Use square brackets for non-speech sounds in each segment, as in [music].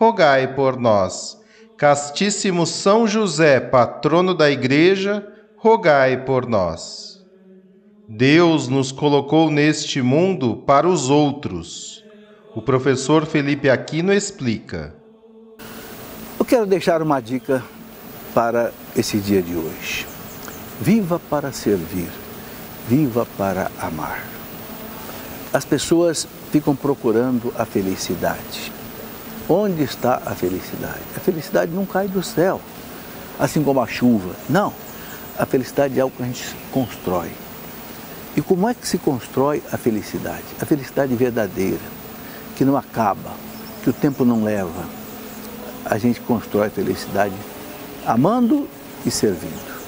rogai por nós. Castíssimo São José, patrono da Igreja, rogai por nós. Deus nos colocou neste mundo para os outros. O professor Felipe Aquino explica. Eu quero deixar uma dica para esse dia de hoje. Viva para servir, viva para amar. As pessoas ficam procurando a felicidade Onde está a felicidade? A felicidade não cai do céu, assim como a chuva. Não. A felicidade é algo que a gente constrói. E como é que se constrói a felicidade? A felicidade verdadeira, que não acaba, que o tempo não leva. A gente constrói a felicidade amando e servindo.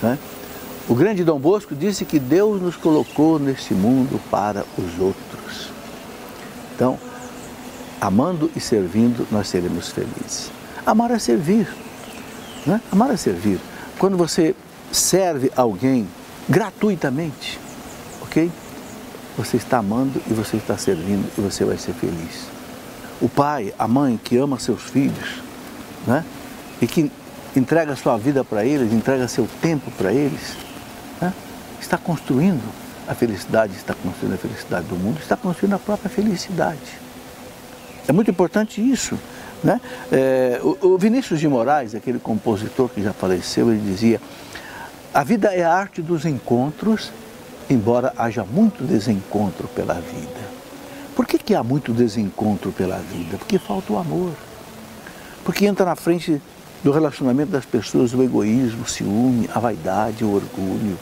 Né? O grande Dom Bosco disse que Deus nos colocou neste mundo para os outros. Então, amando e servindo, nós seremos felizes. Amar é servir. Né? Amar é servir. Quando você serve alguém gratuitamente, ok? Você está amando e você está servindo e você vai ser feliz. O pai, a mãe que ama seus filhos, né? E que entrega sua vida para eles, entrega seu tempo para eles, né? está construindo a felicidade, está construindo a felicidade do mundo, está construindo a própria felicidade. É muito importante isso. Né? É, o, Vinícius de Moraes, aquele compositor que já faleceu, ele dizia: a vida é a arte dos encontros, embora haja muito desencontro pela vida. Por que, que há muito desencontro pela vida? Porque falta o amor. Porque entra na frente do relacionamento das pessoas o egoísmo, o ciúme, a vaidade, o orgulho.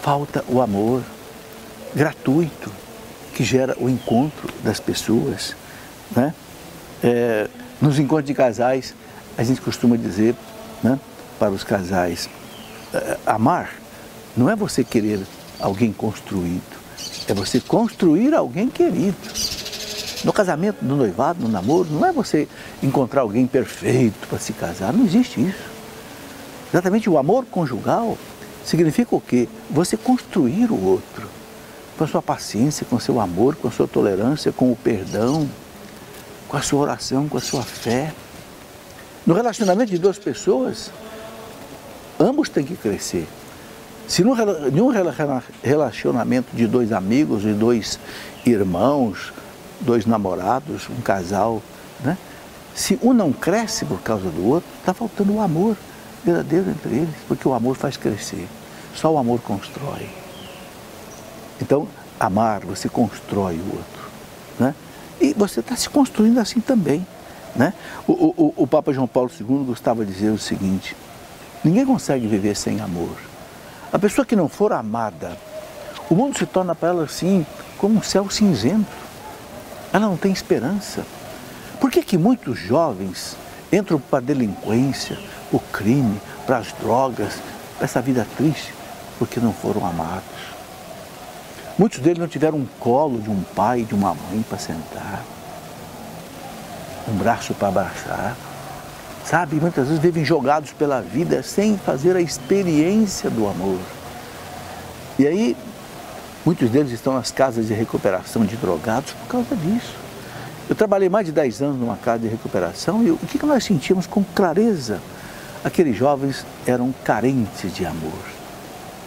Falta o amor gratuito que gera o encontro das pessoas. Né? É, nos encontros de casais, a gente costuma dizer né, para os casais: é, amar não é você querer alguém construído, é você construir alguém querido. No casamento, no noivado, no namoro, não é você encontrar alguém perfeito para se casar, não existe isso. Exatamente o amor conjugal significa o quê? Você construir o outro com a sua paciência, com o seu amor, com a sua tolerância, com o perdão, com a sua oração, com a sua fé. No relacionamento de duas pessoas, ambos têm que crescer. Se num relacionamento de dois amigos, de dois irmãos, dois namorados, um casal, né? se um não cresce por causa do outro, está faltando o amor verdadeiro entre eles, porque o amor faz crescer. Só o amor constrói. Então, amar, você constrói o outro. Né? E você está se construindo assim também. Né? O, o, o Papa João Paulo II gostava de dizer o seguinte: ninguém consegue viver sem amor. A pessoa que não for amada, o mundo se torna para ela assim como um céu cinzento. Ela não tem esperança. Por que, que muitos jovens entram para a delinquência, o crime, para as drogas, para essa vida triste? Porque não foram amados. Muitos deles não tiveram um colo de um pai, de uma mãe para sentar, um braço para abraçar. Sabe, muitas vezes vivem jogados pela vida sem fazer a experiência do amor. E aí, muitos deles estão nas casas de recuperação de drogados por causa disso. Eu trabalhei mais de 10 anos numa casa de recuperação e o que nós sentíamos com clareza? Aqueles jovens eram carentes de amor.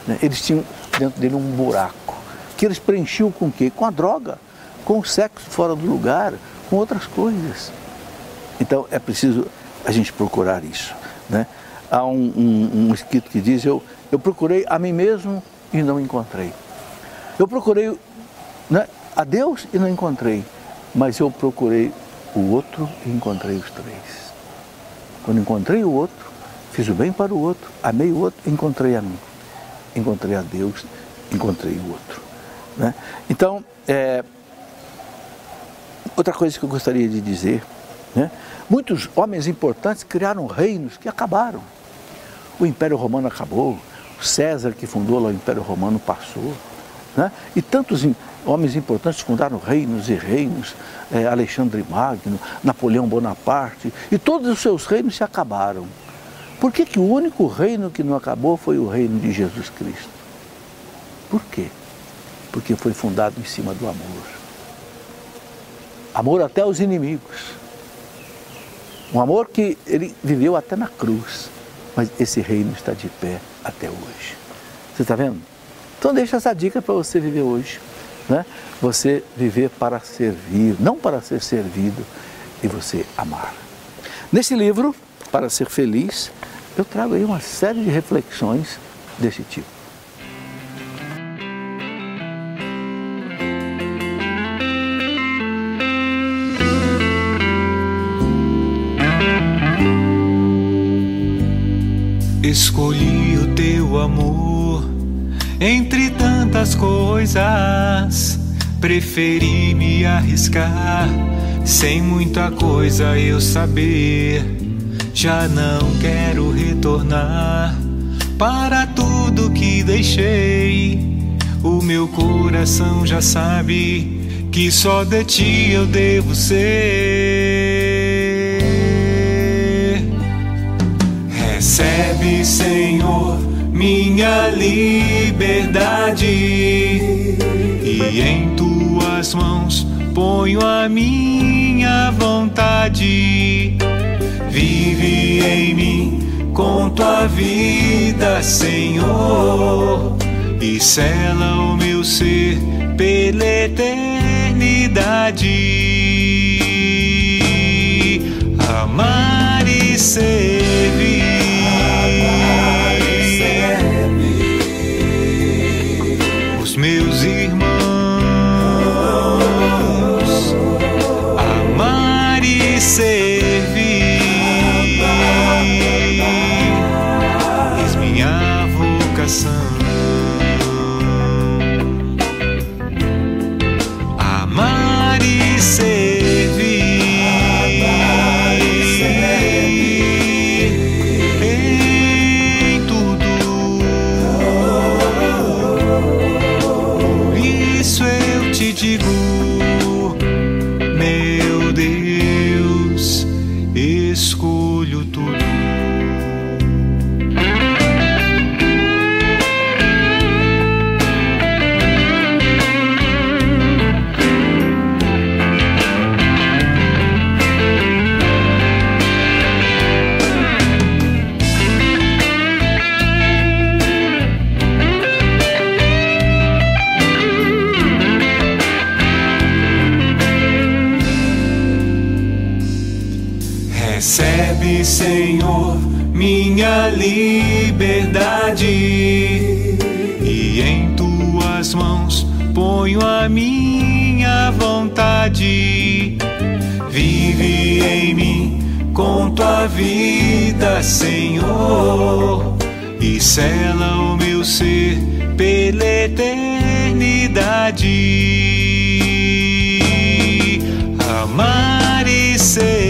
Né? Eles tinham dentro dele um buraco que eles preenchiam com o quê? Com a droga, com o sexo fora do lugar, com outras coisas. Então é preciso a gente procurar isso. Né? há um, um, um escrito que diz: eu, eu procurei a mim mesmo e não encontrei. Eu procurei né, a Deus e não encontrei, mas eu procurei o outro e encontrei os três. Quando encontrei o outro, fiz o bem para o outro, amei o outro, encontrei a mim. Encontrei a Deus, encontrei o outro. Né? Então, é, outra coisa que eu gostaria de dizer, né? muitos homens importantes criaram reinos que acabaram. O Império Romano acabou, César que fundou lá o Império Romano passou, né? e tantos homens importantes fundaram reinos e reinos, é, Alexandre Magno, Napoleão Bonaparte, e todos os seus reinos se acabaram. Por que, que o único reino que não acabou foi o reino de Jesus Cristo? Por quê? Porque foi fundado em cima do amor. Amor até aos inimigos. Um amor que ele viveu até na cruz. Mas esse reino está de pé até hoje. Você está vendo? Então deixa essa dica para você viver hoje. Né? Você viver para servir, não para ser servido, e você amar. Nesse livro, Para Ser Feliz, eu trago aí uma série de reflexões desse tipo. Escolhi o teu amor entre tantas coisas. Preferi me arriscar, sem muita coisa eu saber. Já não quero retornar para tudo que deixei. O meu coração já sabe que só de ti eu devo ser. Recebe, Senhor, minha liberdade, e em tuas mãos ponho a minha vontade. Vive em mim com tua vida, Senhor, e sela o meu ser pela eternidade. Amar e servir. Meus irmãos, tuas mãos ponho a minha vontade. Vive em mim com tua vida, Senhor, e sela o meu ser pela eternidade. Amar e servir.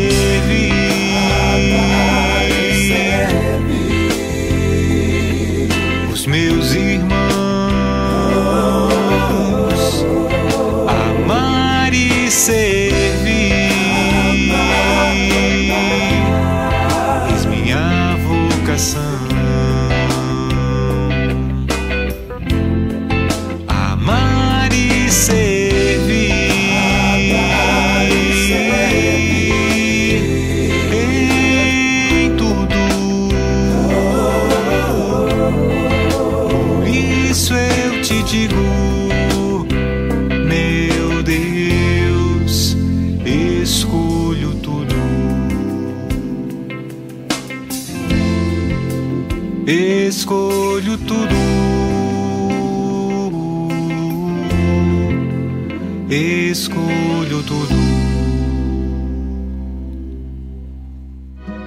Escolho tudo.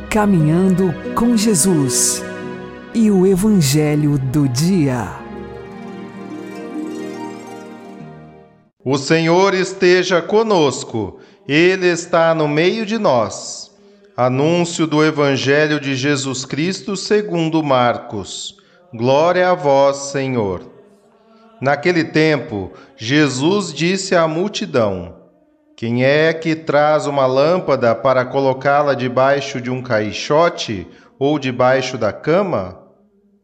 Caminhando com Jesus e o Evangelho do Dia. O Senhor esteja conosco, Ele está no meio de nós. Anúncio do Evangelho de Jesus Cristo segundo Marcos. Glória a vós, Senhor. Naquele tempo, Jesus disse à multidão: Quem é que traz uma lâmpada para colocá-la debaixo de um caixote ou debaixo da cama?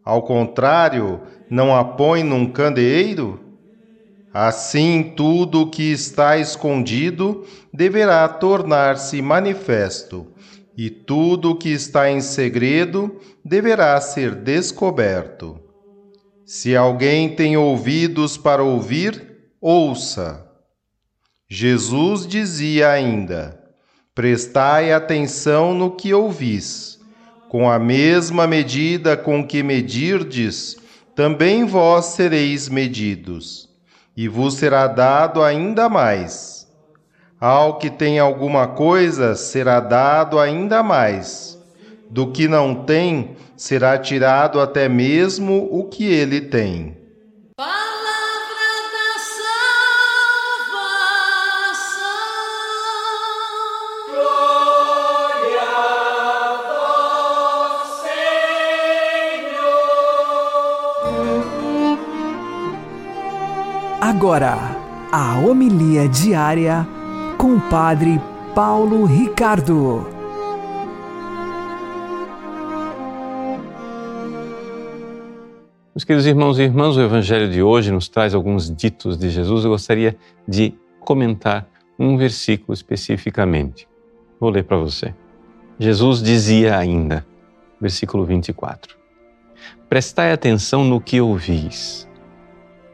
Ao contrário, não a põe num candeeiro? Assim, tudo o que está escondido deverá tornar-se manifesto, e tudo o que está em segredo deverá ser descoberto. Se alguém tem ouvidos para ouvir, ouça. Jesus dizia ainda: Prestai atenção no que ouvis. Com a mesma medida com que medirdes, também vós sereis medidos e vos será dado ainda mais. Ao que tem alguma coisa, será dado ainda mais. Do que não tem, será tirado até mesmo o que ele tem. Agora, a homilia diária com o Padre Paulo Ricardo. Queridos irmãos e irmãs, o Evangelho de hoje nos traz alguns ditos de Jesus. Eu gostaria de comentar um versículo especificamente. Vou ler para você. Jesus dizia ainda, versículo 24: Prestai atenção no que ouvis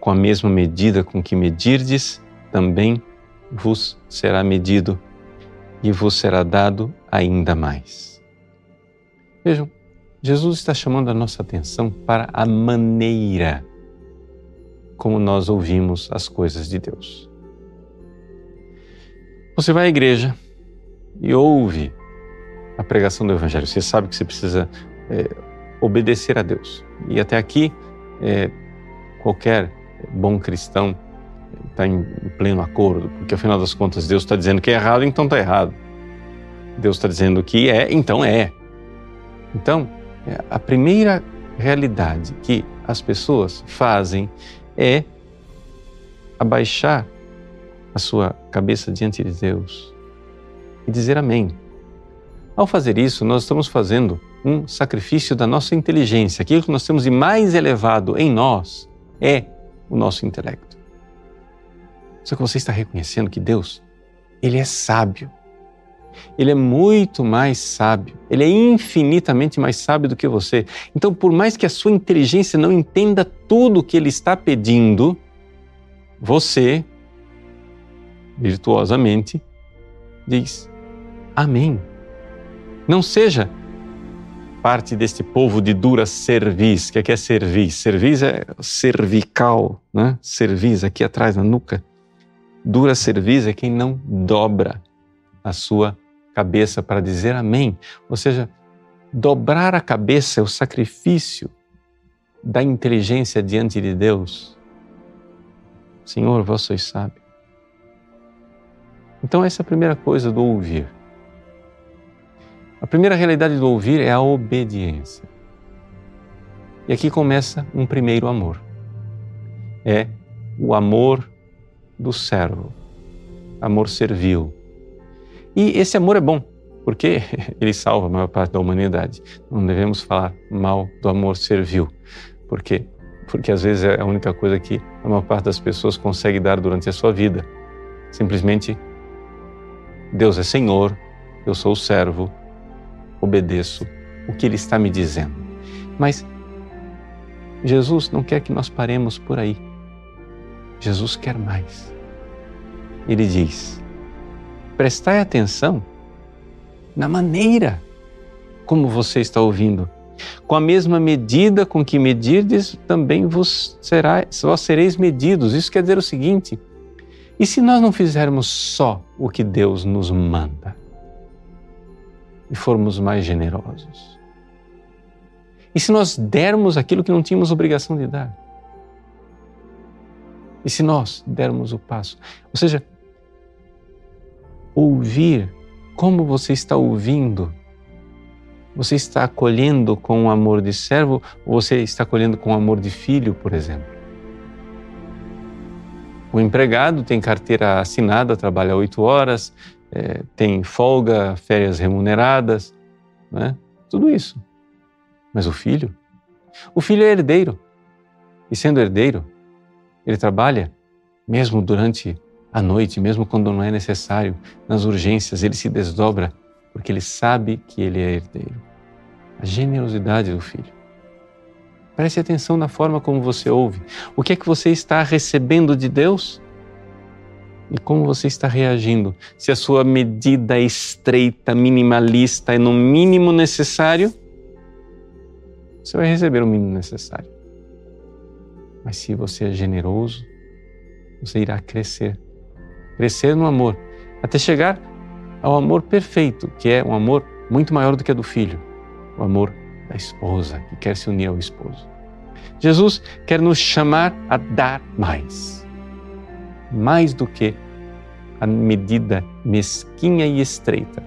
com a mesma medida com que medirdes, também vos será medido e vos será dado ainda mais. Vejam, Jesus está chamando a nossa atenção para a maneira como nós ouvimos as coisas de Deus. Você vai à igreja e ouve a pregação do Evangelho. Você sabe que você precisa é, obedecer a Deus. E até aqui, é, qualquer bom cristão está em pleno acordo, porque afinal das contas Deus está dizendo que é errado, então está errado. Deus está dizendo que é, então é. Então, a primeira realidade que as pessoas fazem é abaixar a sua cabeça diante de Deus e dizer amém. Ao fazer isso, nós estamos fazendo um sacrifício da nossa inteligência. Aquilo que nós temos de mais elevado em nós é o nosso intelecto. Só que você está reconhecendo que Deus, Ele é sábio. Ele é muito mais sábio. Ele é infinitamente mais sábio do que você. Então, por mais que a sua inteligência não entenda tudo o que Ele está pedindo, você, virtuosamente, diz Amém. Não seja parte deste povo de dura cerviz. O que é, é cerviz? Cerviz é cervical, né? Cerviz aqui atrás na nuca. Dura cerviz é quem não dobra a sua cabeça para dizer amém. Ou seja, dobrar a cabeça é o sacrifício da inteligência diante de Deus. Senhor, sois sábio. Então, essa é a primeira coisa do ouvir. A primeira realidade do ouvir é a obediência. E aqui começa um primeiro amor. É o amor do servo, amor servil. E esse amor é bom, porque [laughs] ele salva a maior parte da humanidade. Não devemos falar mal do amor servil. Por quê? Porque às vezes é a única coisa que a maior parte das pessoas consegue dar durante a sua vida. Simplesmente, Deus é Senhor, eu sou o servo, obedeço o que Ele está me dizendo. Mas Jesus não quer que nós paremos por aí. Jesus quer mais. Ele diz: prestai atenção na maneira como você está ouvindo Com a mesma medida com que medirdes, também vos, será, vós sereis medidos. Isso quer dizer o seguinte: e se nós não fizermos só o que Deus nos manda e formos mais generosos? E se nós dermos aquilo que não tínhamos obrigação de dar? E se nós dermos o passo? Ou seja, ouvir como você está ouvindo. Você está acolhendo com o amor de servo ou você está acolhendo com o amor de filho, por exemplo? O empregado tem carteira assinada, trabalha oito horas, é, tem folga, férias remuneradas, né? tudo isso. Mas o filho? O filho é herdeiro. E sendo herdeiro, ele trabalha mesmo durante a noite, mesmo quando não é necessário, nas urgências, ele se desdobra porque ele sabe que ele é herdeiro. A generosidade do filho. Preste atenção na forma como você ouve. O que é que você está recebendo de Deus? E como você está reagindo? Se a sua medida é estreita, minimalista, é no mínimo necessário, você vai receber o mínimo necessário. Mas se você é generoso, você irá crescer. Crescer no amor, até chegar ao amor perfeito, que é um amor muito maior do que o do filho, o amor da esposa, que quer se unir ao esposo. Jesus quer nos chamar a dar mais, mais do que a medida mesquinha e estreita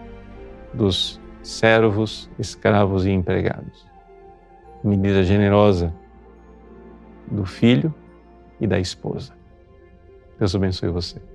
dos servos, escravos e empregados. A medida generosa do filho e da esposa. Deus abençoe você.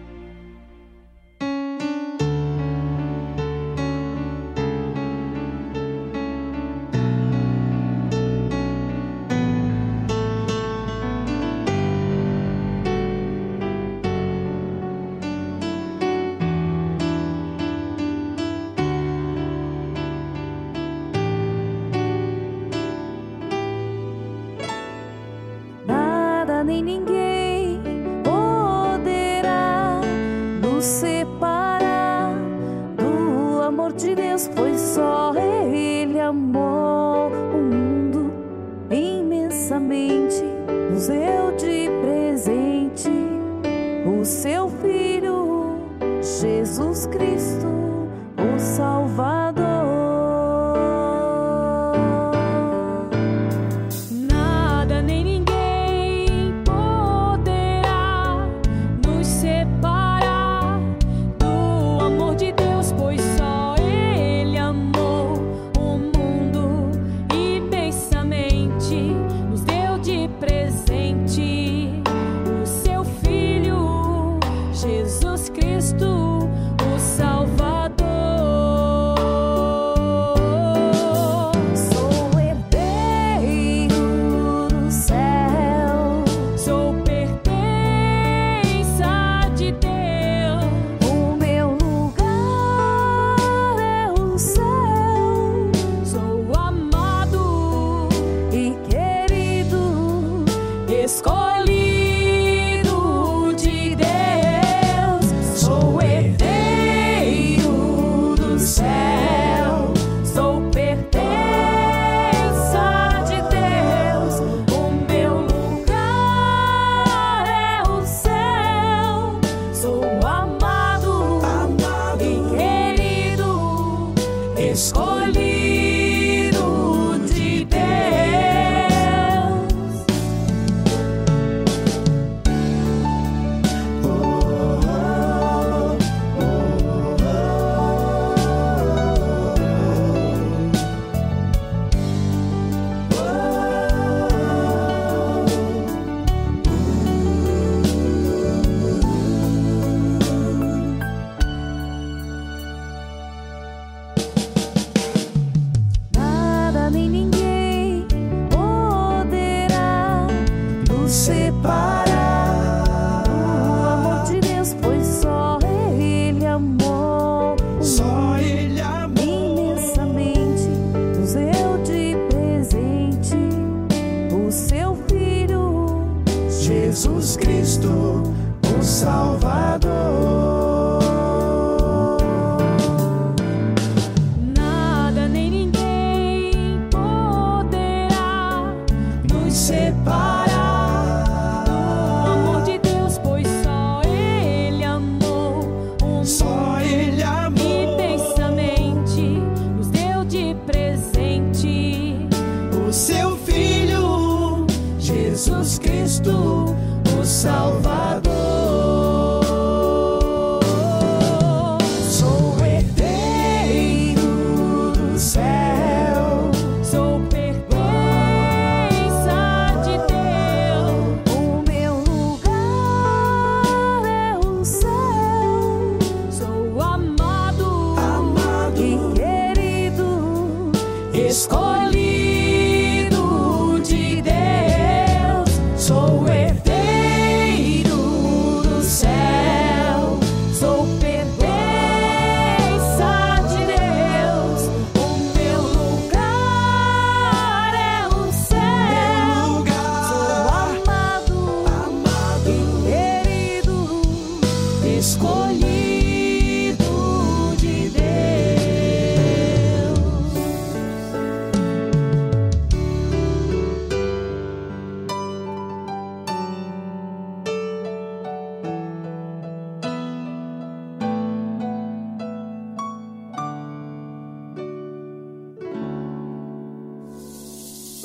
O seu Filho, Jesus Cristo, o Salvador.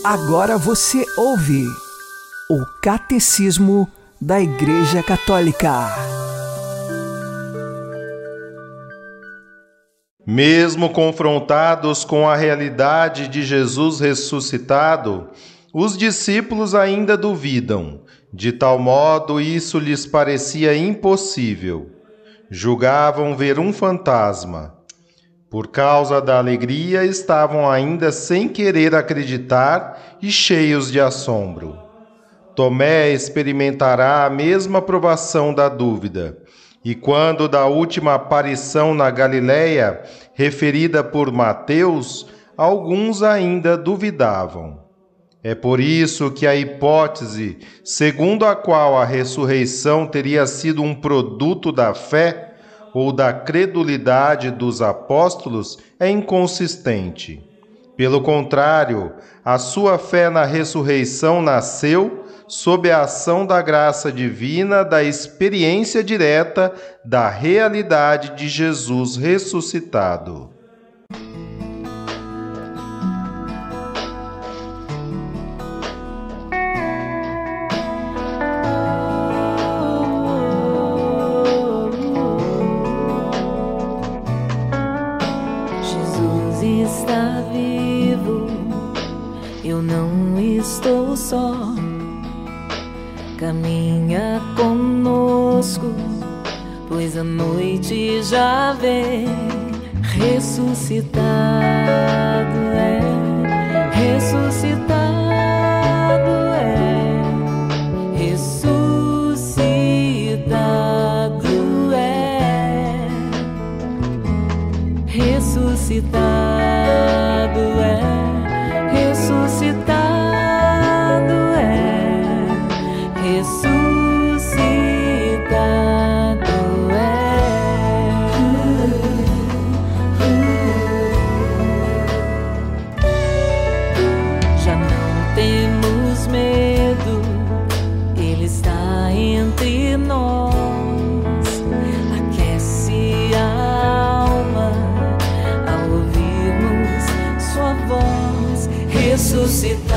Agora você ouve o Catecismo da Igreja Católica. Mesmo confrontados com a realidade de Jesus ressuscitado, os discípulos ainda duvidam. De tal modo, isso lhes parecia impossível. Julgavam ver um fantasma. Por causa da alegria, estavam ainda sem querer acreditar e cheios de assombro. Tomé experimentará a mesma provação da dúvida. E quando da última aparição na Galiléia, referida por Mateus, alguns ainda duvidavam. É por isso que a hipótese segundo a qual a ressurreição teria sido um produto da fé ou da credulidade dos apóstolos é inconsistente. Pelo contrário, a sua fé na ressurreição nasceu sob a ação da graça divina, da experiência direta da realidade de Jesus ressuscitado. Ressuscitado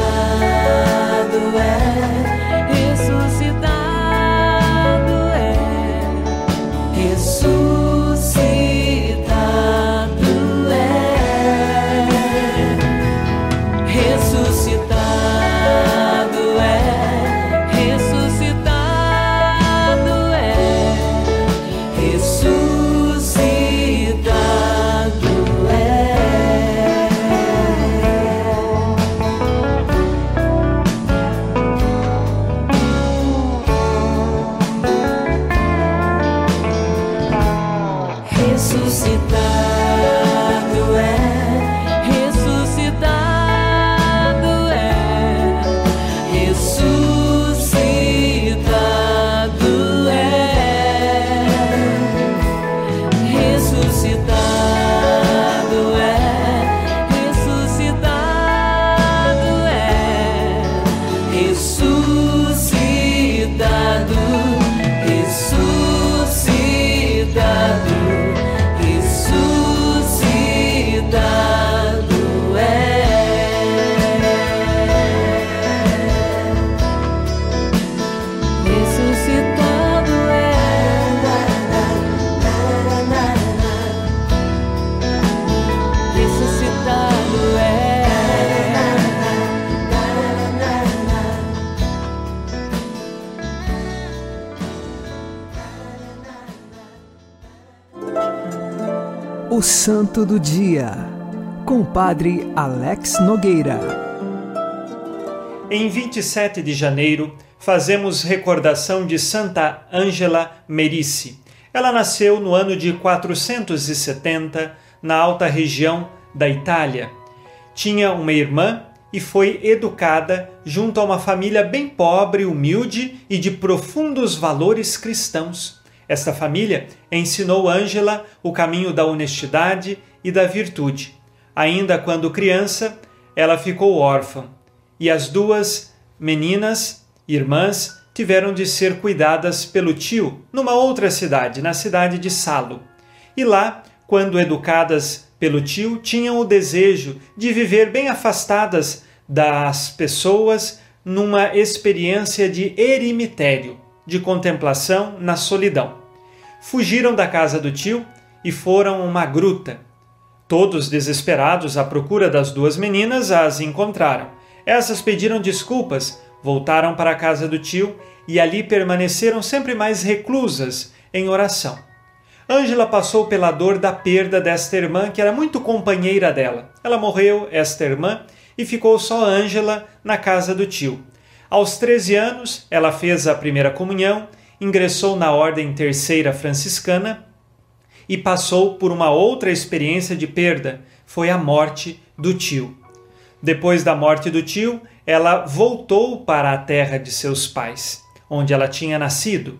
Santo do Dia, com o Padre Alex Nogueira. Em 27 de janeiro, fazemos recordação de Santa Ângela Merici. Ela nasceu no ano de 470, na alta região da Itália. Tinha uma irmã e foi educada junto a uma família bem pobre, humilde e de profundos valores cristãos. Esta família ensinou Ângela o caminho da honestidade e da virtude. Ainda quando criança, ela ficou órfã e as duas meninas, irmãs, tiveram de ser cuidadas pelo tio numa outra cidade, na cidade de Salo. E lá, quando educadas pelo tio, tinham o desejo de viver bem afastadas das pessoas numa experiência de eremitério, de contemplação na solidão fugiram da casa do tio e foram a uma gruta. Todos desesperados à procura das duas meninas as encontraram. Essas pediram desculpas, voltaram para a casa do tio e ali permaneceram sempre mais reclusas em oração. Ângela passou pela dor da perda desta irmã que era muito companheira dela. Ela morreu, esta irmã, e ficou só Ângela na casa do tio. Aos 13 anos, ela fez a primeira comunhão ingressou na Ordem Terceira Franciscana e passou por uma outra experiência de perda, foi a morte do tio. Depois da morte do tio, ela voltou para a terra de seus pais, onde ela tinha nascido,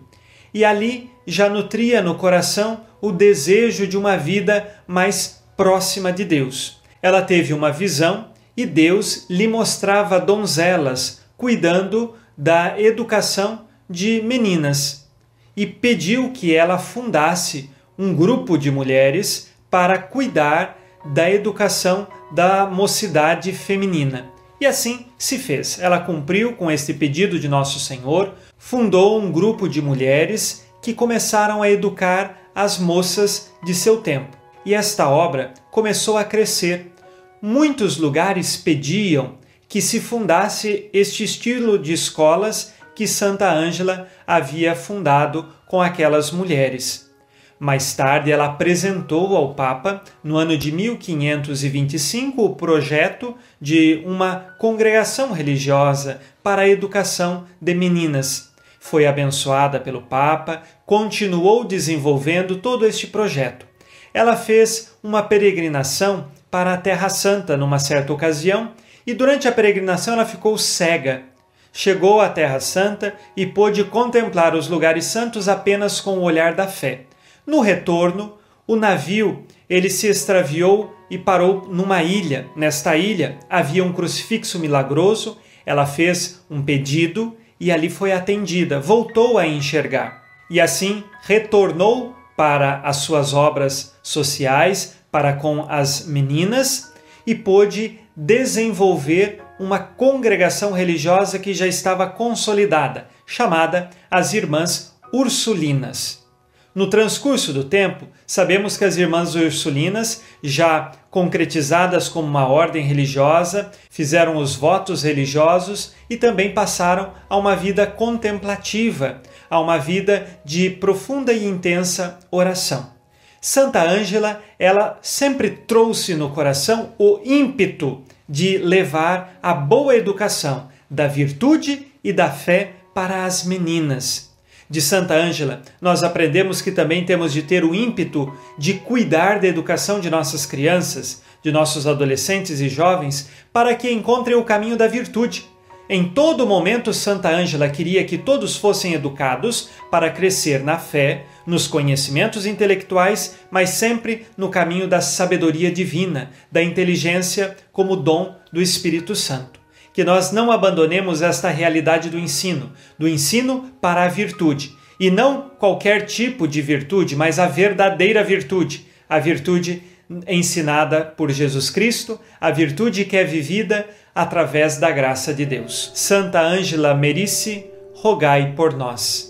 e ali já nutria no coração o desejo de uma vida mais próxima de Deus. Ela teve uma visão e Deus lhe mostrava donzelas cuidando da educação de meninas e pediu que ela fundasse um grupo de mulheres para cuidar da educação da mocidade feminina. E assim se fez. Ela cumpriu com este pedido de Nosso Senhor, fundou um grupo de mulheres que começaram a educar as moças de seu tempo. E esta obra começou a crescer. Muitos lugares pediam que se fundasse este estilo de escolas que Santa Ângela havia fundado com aquelas mulheres. Mais tarde, ela apresentou ao Papa, no ano de 1525, o projeto de uma congregação religiosa para a educação de meninas. Foi abençoada pelo Papa, continuou desenvolvendo todo este projeto. Ela fez uma peregrinação para a Terra Santa numa certa ocasião e durante a peregrinação ela ficou cega chegou à Terra Santa e pôde contemplar os lugares santos apenas com o olhar da fé. No retorno, o navio ele se extraviou e parou numa ilha. Nesta ilha havia um crucifixo milagroso. Ela fez um pedido e ali foi atendida. Voltou a enxergar e assim retornou para as suas obras sociais, para com as meninas e pôde desenvolver uma congregação religiosa que já estava consolidada, chamada as Irmãs Ursulinas. No transcurso do tempo, sabemos que as Irmãs Ursulinas, já concretizadas como uma ordem religiosa, fizeram os votos religiosos e também passaram a uma vida contemplativa, a uma vida de profunda e intensa oração. Santa Ângela, ela sempre trouxe no coração o ímpeto de levar a boa educação da virtude e da fé para as meninas. De Santa Ângela, nós aprendemos que também temos de ter o ímpeto de cuidar da educação de nossas crianças, de nossos adolescentes e jovens, para que encontrem o caminho da virtude. Em todo momento, Santa Ângela queria que todos fossem educados para crescer na fé, nos conhecimentos intelectuais, mas sempre no caminho da sabedoria divina, da inteligência como dom do Espírito Santo. Que nós não abandonemos esta realidade do ensino, do ensino para a virtude, e não qualquer tipo de virtude, mas a verdadeira virtude, a virtude ensinada por Jesus Cristo, a virtude que é vivida através da graça de Deus. Santa Ângela Merici, rogai por nós.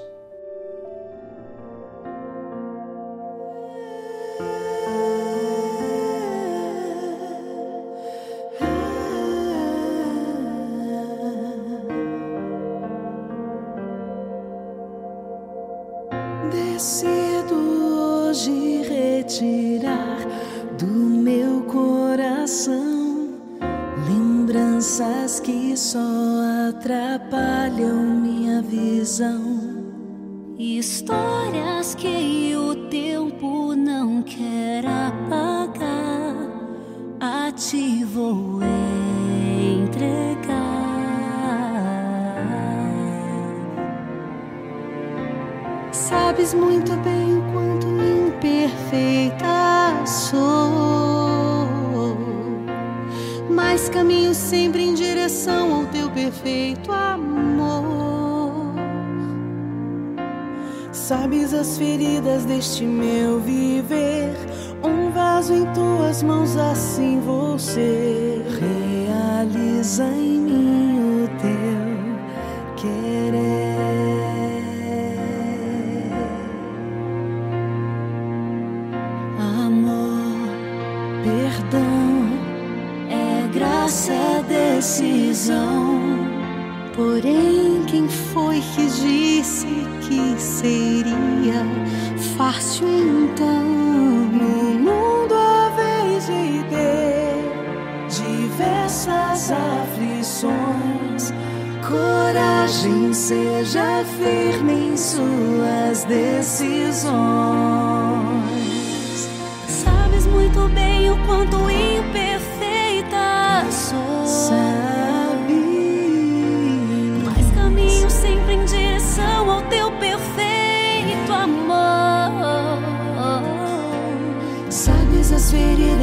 Perfeito amor. Sabes as feridas deste meu viver, um vaso em tuas mãos, assim ser. Realiza em mim o teu querer. Amor, perdão, é graça, é decisão. Porém, quem foi que disse que seria fácil então? No mundo a vez de ter diversas aflições, coragem seja firme em suas decisões. Sabes muito bem o quanto imperfeita sou.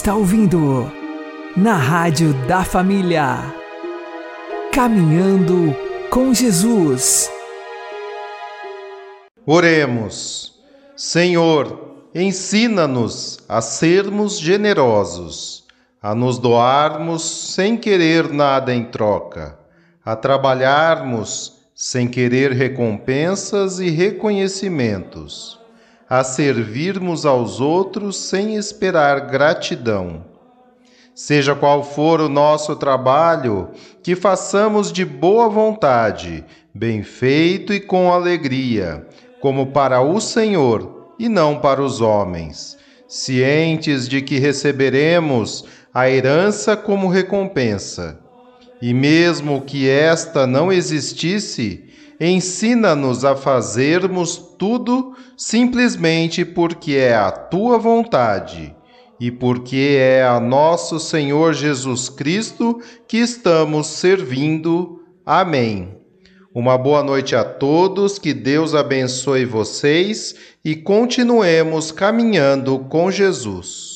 está ouvindo na Rádio da Família. Caminhando com Jesus. Oremos. Senhor, ensina-nos a sermos generosos, a nos doarmos sem querer nada em troca, a trabalharmos sem querer recompensas e reconhecimentos, a servirmos aos outros sem esperar gratidão. Seja qual for o nosso trabalho, que façamos de boa vontade, bem feito e com alegria, como para o Senhor e não para os homens, cientes de que receberemos a herança como recompensa. E mesmo que esta não existisse, ensina-nos a fazermos tudo simplesmente porque é a tua vontade e porque é a nosso Senhor Jesus Cristo que estamos servindo. Amém. Uma boa noite a todos, que Deus abençoe vocês e continuemos caminhando com Jesus.